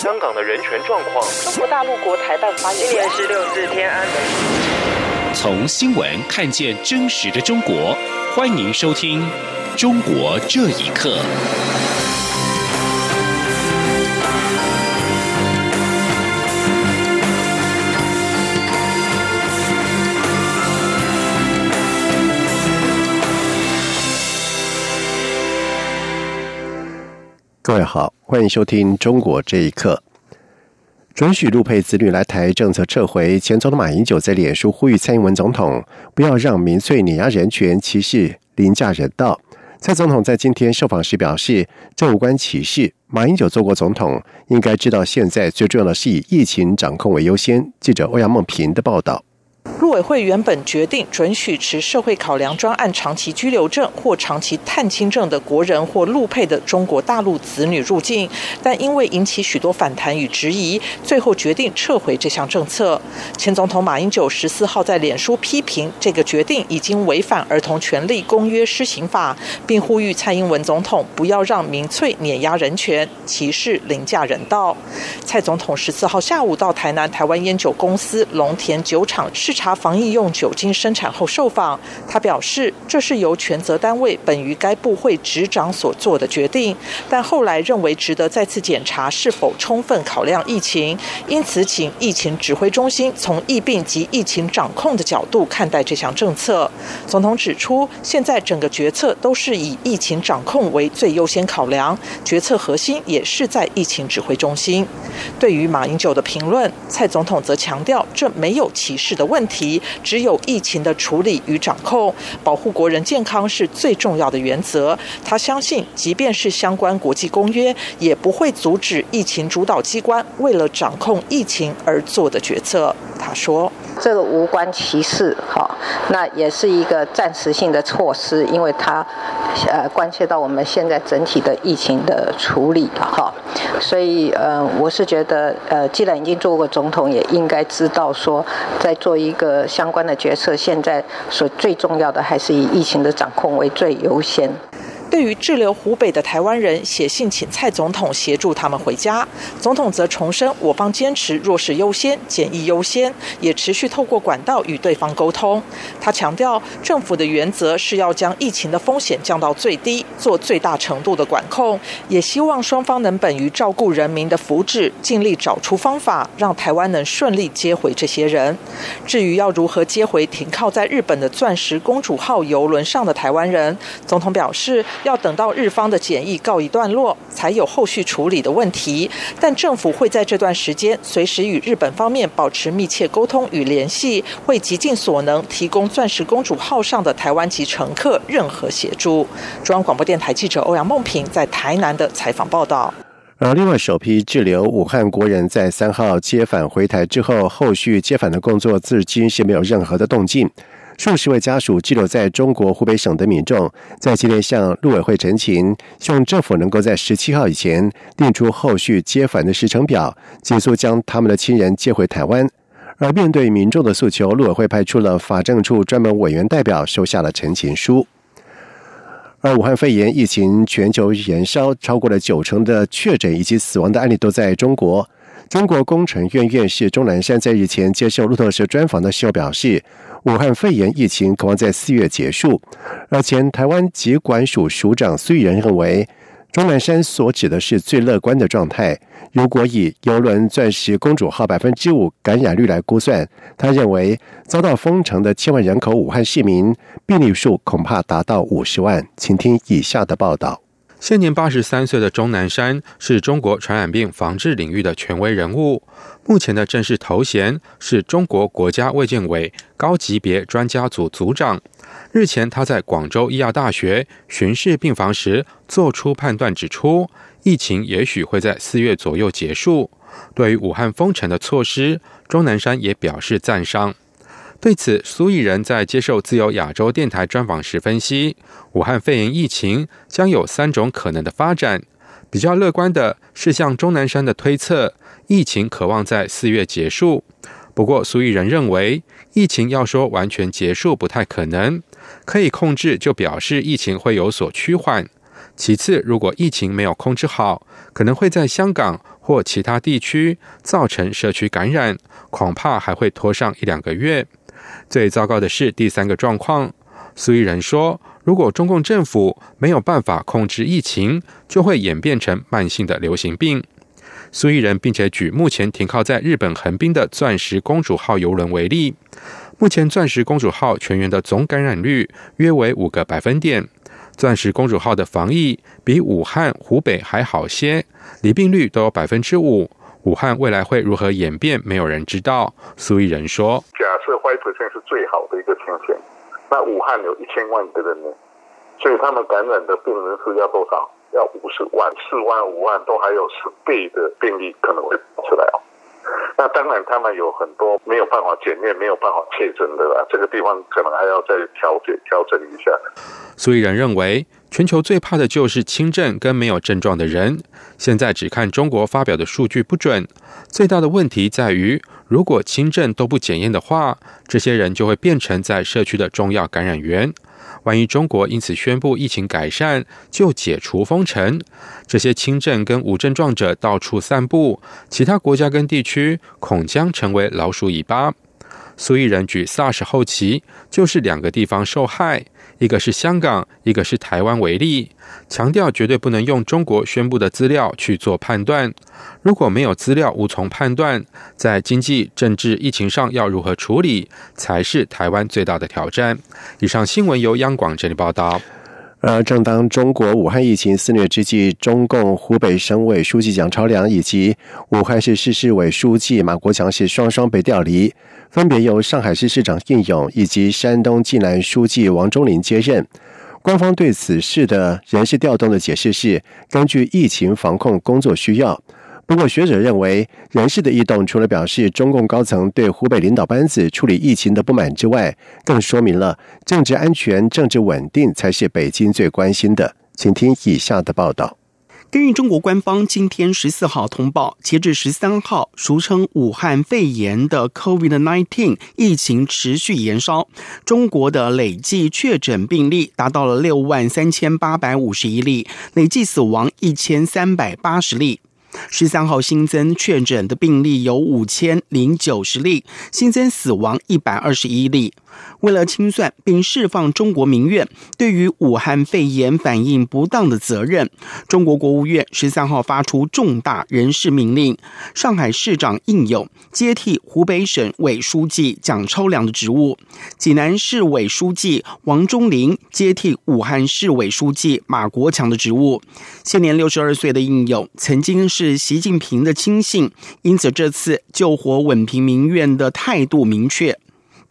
香港的人权状况。中国大陆国台办发言人。今年是六日天安门。从新闻看见真实的中国，欢迎收听《中国这一刻》。各位好，欢迎收听《中国这一刻》。准许陆配子女来台政策撤回，前总统马英九在脸书呼吁蔡英文总统不要让民粹碾压人权、歧视、凌驾人道。蔡总统在今天受访时表示，这无关歧视。马英九做过总统，应该知道现在最重要的是以疫情掌控为优先。记者欧阳梦平的报道。陆委会原本决定准许持社会考量专案长期居留证或长期探亲证的国人或陆配的中国大陆子女入境，但因为引起许多反弹与质疑，最后决定撤回这项政策。前总统马英九十四号在脸书批评这个决定已经违反《儿童权利公约施行法》，并呼吁蔡英文总统不要让民粹碾压人权、歧视、凌驾人道。蔡总统十四号下午到台南台湾烟酒公司龙田酒厂视查。防疫用酒精生产后受访，他表示这是由权责单位本于该部会执掌所做的决定，但后来认为值得再次检查是否充分考量疫情，因此请疫情指挥中心从疫病及疫情掌控的角度看待这项政策。总统指出，现在整个决策都是以疫情掌控为最优先考量，决策核心也是在疫情指挥中心。对于马英九的评论，蔡总统则强调这没有歧视的问问题。只有疫情的处理与掌控，保护国人健康是最重要的原则。他相信，即便是相关国际公约，也不会阻止疫情主导机关为了掌控疫情而做的决策。他说：“这个无关歧视，哈，那也是一个暂时性的措施，因为它呃关切到我们现在整体的疫情的处理，哈，所以呃，我是觉得呃，既然已经做过总统，也应该知道说，在做一个相关的决策，现在所最重要的还是以疫情的掌控为最优先。”对于滞留湖北的台湾人写信请蔡总统协助他们回家，总统则重申我方坚持弱势优先、简易优先，也持续透过管道与对方沟通。他强调，政府的原则是要将疫情的风险降到最低，做最大程度的管控，也希望双方能本于照顾人民的福祉，尽力找出方法，让台湾能顺利接回这些人。至于要如何接回停靠在日本的“钻石公主号”游轮上的台湾人，总统表示。要等到日方的检疫告一段落，才有后续处理的问题。但政府会在这段时间随时与日本方面保持密切沟通与联系，会极尽所能提供“钻石公主号”上的台湾籍乘客任何协助。中央广播电台记者欧阳梦平在台南的采访报道。而另外，首批滞留武汉国人在三号接返回台之后，后续接返的工作至今是没有任何的动静。数十位家属滞留在中国湖北省的民众，在今天向陆委会陈情，希望政府能够在十七号以前定出后续接返的时程表，尽速将他们的亲人接回台湾。而面对民众的诉求，陆委会派出了法政处专门委员代表，收下了陈情书。而武汉肺炎疫情全球燃烧，超过了九成的确诊以及死亡的案例都在中国。中国工程院院士钟南山在日前接受路透社专访的时候表示。武汉肺炎疫情渴望在四月结束，而前台湾疾管署署长苏玉仁认为，钟南山所指的是最乐观的状态。如果以游轮“钻石公主号”百分之五感染率来估算，他认为遭到封城的千万人口武汉市民病例数恐怕达到五十万。请听以下的报道。现年八十三岁的钟南山是中国传染病防治领域的权威人物，目前的正式头衔是中国国家卫健委高级别专家组组长。日前，他在广州医药大学巡视病房时，做出判断，指出疫情也许会在四月左右结束。对于武汉封城的措施，钟南山也表示赞赏。对此，苏益仁在接受自由亚洲电台专访时分析，武汉肺炎疫情将有三种可能的发展。比较乐观的是，像钟南山的推测，疫情渴望在四月结束。不过，苏益仁认为，疫情要说完全结束不太可能，可以控制就表示疫情会有所趋缓。其次，如果疫情没有控制好，可能会在香港或其他地区造成社区感染，恐怕还会拖上一两个月。最糟糕的是第三个状况，苏伊人说，如果中共政府没有办法控制疫情，就会演变成慢性的流行病。苏伊人并且举目前停靠在日本横滨的钻石公主号游轮为例，目前钻石公主号全员的总感染率约为五个百分点。钻石公主号的防疫比武汉、湖北还好些，离病率都有百分之五。武汉未来会如何演变，没有人知道。苏伊人说：“假设 five percent 是最好的一个情形，那武汉有一千万个人呢，所以他们感染的病人数要多少？要五十万、四万、五万，都还有十倍的病例可能会出来哦。那当然，他们有很多没有办法检验、没有办法确诊的啦，这个地方可能还要再调节、调整一下。”苏伊人认为，全球最怕的就是轻症跟没有症状的人。现在只看中国发表的数据不准，最大的问题在于，如果轻症都不检验的话，这些人就会变成在社区的重要感染源。万一中国因此宣布疫情改善，就解除封城，这些轻症跟无症状者到处散布，其他国家跟地区恐将成为老鼠尾巴。苏伊人举 SARS 后期就是两个地方受害。一个是香港，一个是台湾为例，强调绝对不能用中国宣布的资料去做判断。如果没有资料，无从判断，在经济、政治、疫情上要如何处理，才是台湾最大的挑战。以上新闻由央广这里报道。而正当中国武汉疫情肆虐之际，中共湖北省委书记蒋超良以及武汉市市市委书记马国强是双双被调离。分别由上海市市长应勇以及山东济南书记王忠林接任。官方对此事的人事调动的解释是根据疫情防控工作需要。不过，学者认为人事的异动除了表示中共高层对湖北领导班子处理疫情的不满之外，更说明了政治安全、政治稳定才是北京最关心的。请听以下的报道。根据中国官方今天十四号通报，截至十三号，俗称武汉肺炎的 COVID-19 疫情持续延烧，中国的累计确诊病例达到了六万三千八百五十一例，累计死亡一千三百八十例。十三号新增确诊的病例有五千零九十例，新增死亡一百二十一例。为了清算并释放中国民怨对于武汉肺炎反应不当的责任，中国国务院十三号发出重大人事命令：上海市长应勇接替湖北省委书记蒋超良的职务；济南市委书记王忠林接替武汉市委书记马国强的职务。现年六十二岁的应勇曾经是习近平的亲信，因此这次救火稳平民怨的态度明确。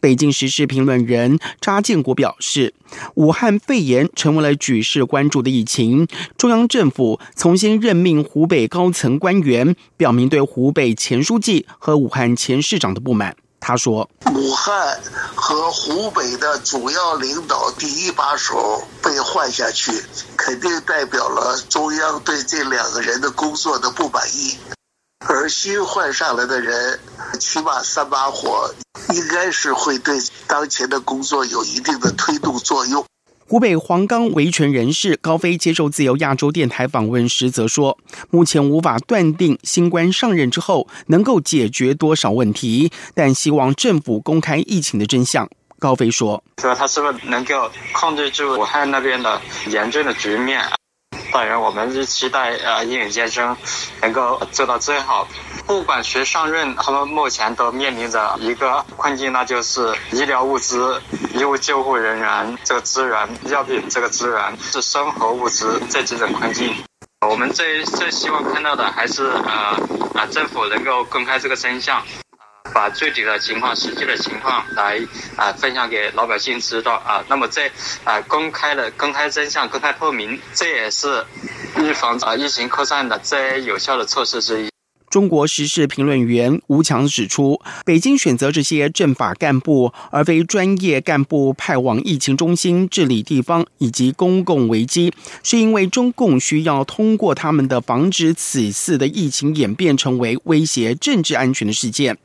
北京时事评论人查建国表示，武汉肺炎成为了举世关注的疫情。中央政府重新任命湖北高层官员，表明对湖北前书记和武汉前市长的不满。他说：“武汉和湖北的主要领导第一把手被换下去，肯定代表了中央对这两个人的工作的不满意。”而新换上来的人，起码三把火，应该是会对当前的工作有一定的推动作用。湖北黄冈维权人士高飞接受自由亚洲电台访问时则说：“目前无法断定新官上任之后能够解决多少问题，但希望政府公开疫情的真相。”高飞说：“说他是不是能够控制住武汉那边的严峻的局面？”当然，我们是期待呃，英语先生能够做到最好。不管谁上任，他们目前都面临着一个困境，那就是医疗物资、医务救护人员这个资源、药品这个资源是生活物资这几种困境。我们最最希望看到的还是呃啊，政府能够公开这个真相。把具体的情况、实际的情况来啊分享给老百姓知道啊。那么在啊公开的、公开真相、公开透明，这也是预防啊疫情扩散的最有效的措施之一。中国时事评论员吴强指出，北京选择这些政法干部而非专业干部派往疫情中心治理地方以及公共危机，是因为中共需要通过他们的防止此次的疫情演变成为威胁政治安全的事件。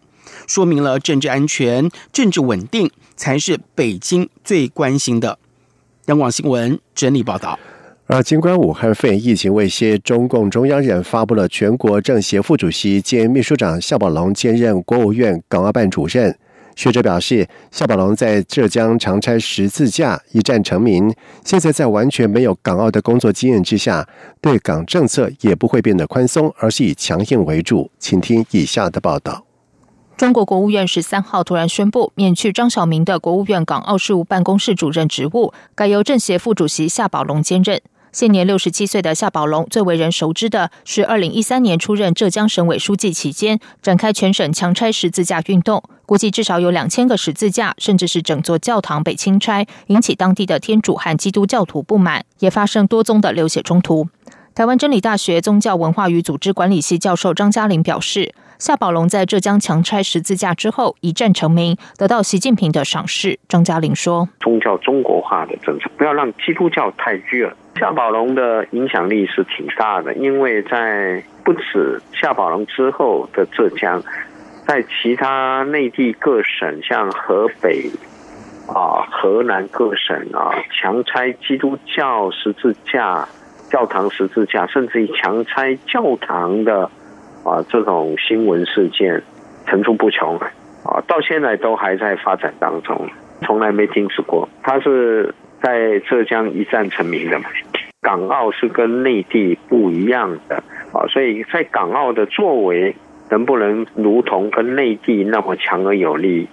说明了政治安全、政治稳定才是北京最关心的。央广新闻整理报道。而尽管武汉肺炎疫情未歇，中共中央人发布了全国政协副主席兼秘书长夏宝龙兼任国务院港澳办主任。学者表示，夏宝龙在浙江长差十字架一战成名，现在在完全没有港澳的工作经验之下，对港政策也不会变得宽松，而是以强硬为主。请听以下的报道。中国国务院十三号突然宣布免去张晓明的国务院港澳事务办公室主任职务，改由政协副主席夏宝龙兼任。现年六十七岁的夏宝龙，最为人熟知的是二零一三年出任浙江省委书记期间，展开全省强拆十字架运动，估计至少有两千个十字架，甚至是整座教堂被清拆，引起当地的天主和基督教徒不满，也发生多宗的流血冲突。台湾真理大学宗教文化与组织管理系教授张嘉玲表示。夏宝龙在浙江强拆十字架之后一战成名，得到习近平的赏识。张嘉玲说：“宗教中国化的政策，不要让基督教太热。夏宝龙的影响力是挺大的，因为在不止夏宝龙之后的浙江，在其他内地各省，像河北啊、河南各省啊，强拆基督教十字架、教堂十字架，甚至于强拆教堂的。”啊，这种新闻事件层出不穷，啊，到现在都还在发展当中，从来没停止过。他是在浙江一战成名的嘛，港澳是跟内地不一样的啊，所以在港澳的作为能不能如同跟内地那么强而有力，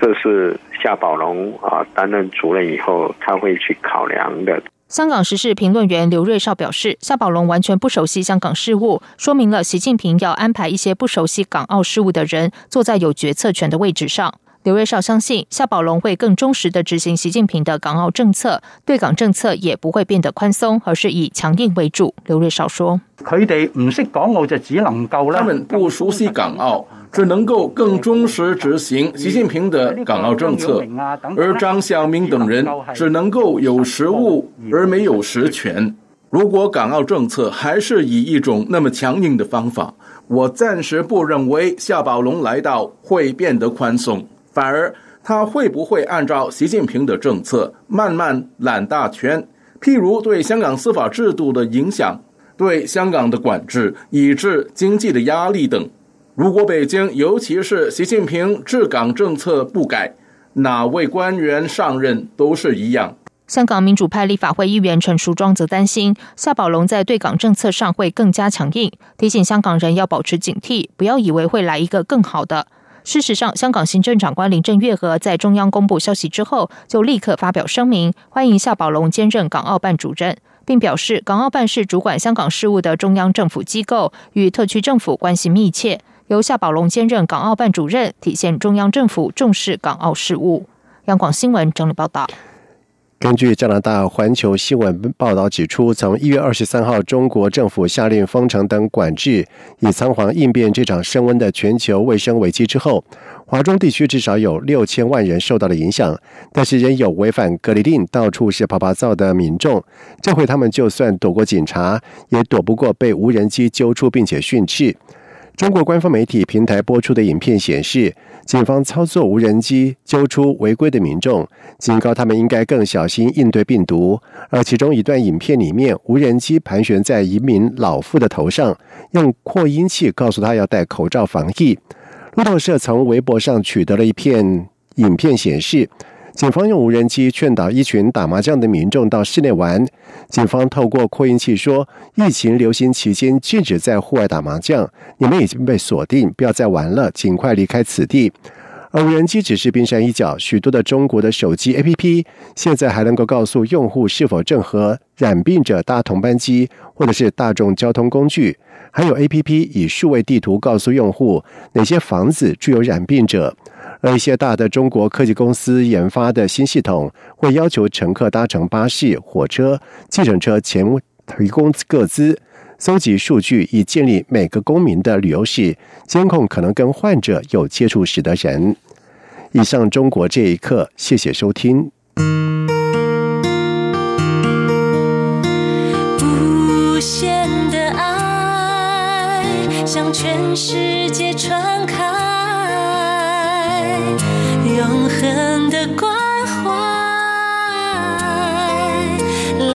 这是夏宝龙啊担任主任以后他会去考量的。香港时事评论员刘瑞绍表示，夏宝龙完全不熟悉香港事务，说明了习近平要安排一些不熟悉港澳事务的人坐在有决策权的位置上。刘瑞绍相信，夏宝龙会更忠实的执行习近平的港澳政策，对港政策也不会变得宽松，而是以强硬为主。刘瑞绍说：“佢哋唔識港澳就只能夠他們不熟悉港澳。”只能够更忠实执行习近平的港澳政策，而张晓明等人只能够有实务而没有实权。如果港澳政策还是以一种那么强硬的方法，我暂时不认为夏宝龙来到会变得宽松，反而他会不会按照习近平的政策慢慢揽大权？譬如对香港司法制度的影响、对香港的管制，以致经济的压力等。如果北京，尤其是习近平治港政策不改，哪位官员上任都是一样。香港民主派立法会议员陈淑庄则担心，夏宝龙在对港政策上会更加强硬，提醒香港人要保持警惕，不要以为会来一个更好的。事实上，香港行政长官林郑月娥在中央公布消息之后，就立刻发表声明，欢迎夏宝龙兼任港澳办主任，并表示港澳办是主管香港事务的中央政府机构，与特区政府关系密切。由夏宝龙兼任港澳办主任，体现中央政府重视港澳事务。央广新闻整理报道。根据加拿大环球新闻报道指出，从一月二十三号中国政府下令封城等管制，以仓皇应变这场升温的全球卫生危机之后，华中地区至少有六千万人受到了影响。但是仍有违反隔离令、到处是跑跑灶的民众。这回他们就算躲过警察，也躲不过被无人机揪出并且训斥。中国官方媒体平台播出的影片显示，警方操作无人机揪出违规的民众，警告他们应该更小心应对病毒。而其中一段影片里面，无人机盘旋在一名老妇的头上，用扩音器告诉他要戴口罩防疫。路透社从微博上取得了一片影片，显示。警方用无人机劝导一群打麻将的民众到室内玩。警方透过扩音器说：“疫情流行期间禁止在户外打麻将，你们已经被锁定，不要再玩了，尽快离开此地。”而无人机只是冰山一角，许多的中国的手机 APP 现在还能够告诉用户是否正和染病者搭同班机，或者是大众交通工具。还有 APP 以数位地图告诉用户哪些房子住有染病者。一些大的中国科技公司研发的新系统，会要求乘客搭乘巴士、火车、计程车前提供各资，搜集数据，以建立每个公民的旅游史，监控可能跟患者有接触史的人。以上中国这一刻，谢谢收听。无限的爱向全世界传开。永恒的光。